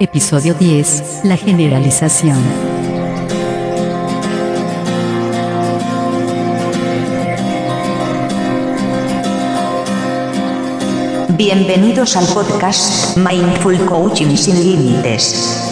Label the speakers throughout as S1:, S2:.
S1: Episodio 10. La generalización.
S2: Bienvenidos al podcast Mindful Coaching sin Límites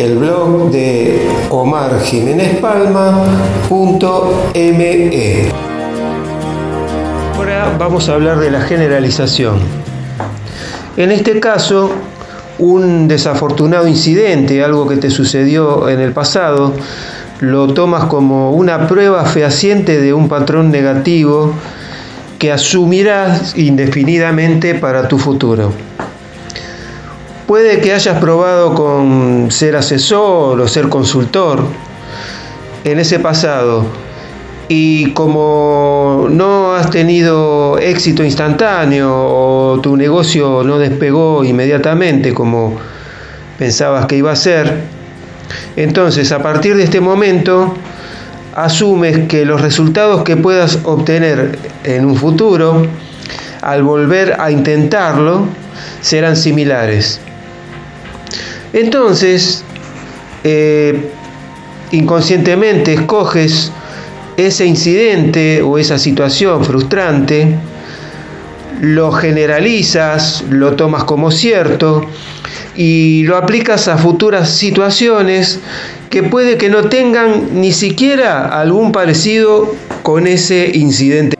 S3: el blog de omarjiménezpalma.me. Ahora vamos a hablar de la generalización. En este caso, un desafortunado incidente, algo que te sucedió en el pasado, lo tomas como una prueba fehaciente de un patrón negativo que asumirás indefinidamente para tu futuro. Puede que hayas probado con ser asesor o ser consultor en ese pasado y como no has tenido éxito instantáneo o tu negocio no despegó inmediatamente como pensabas que iba a ser, entonces a partir de este momento asumes que los resultados que puedas obtener en un futuro, al volver a intentarlo, serán similares. Entonces, eh, inconscientemente escoges ese incidente o esa situación frustrante, lo generalizas, lo tomas como cierto y lo aplicas a futuras situaciones que puede que no tengan ni siquiera algún parecido con ese incidente.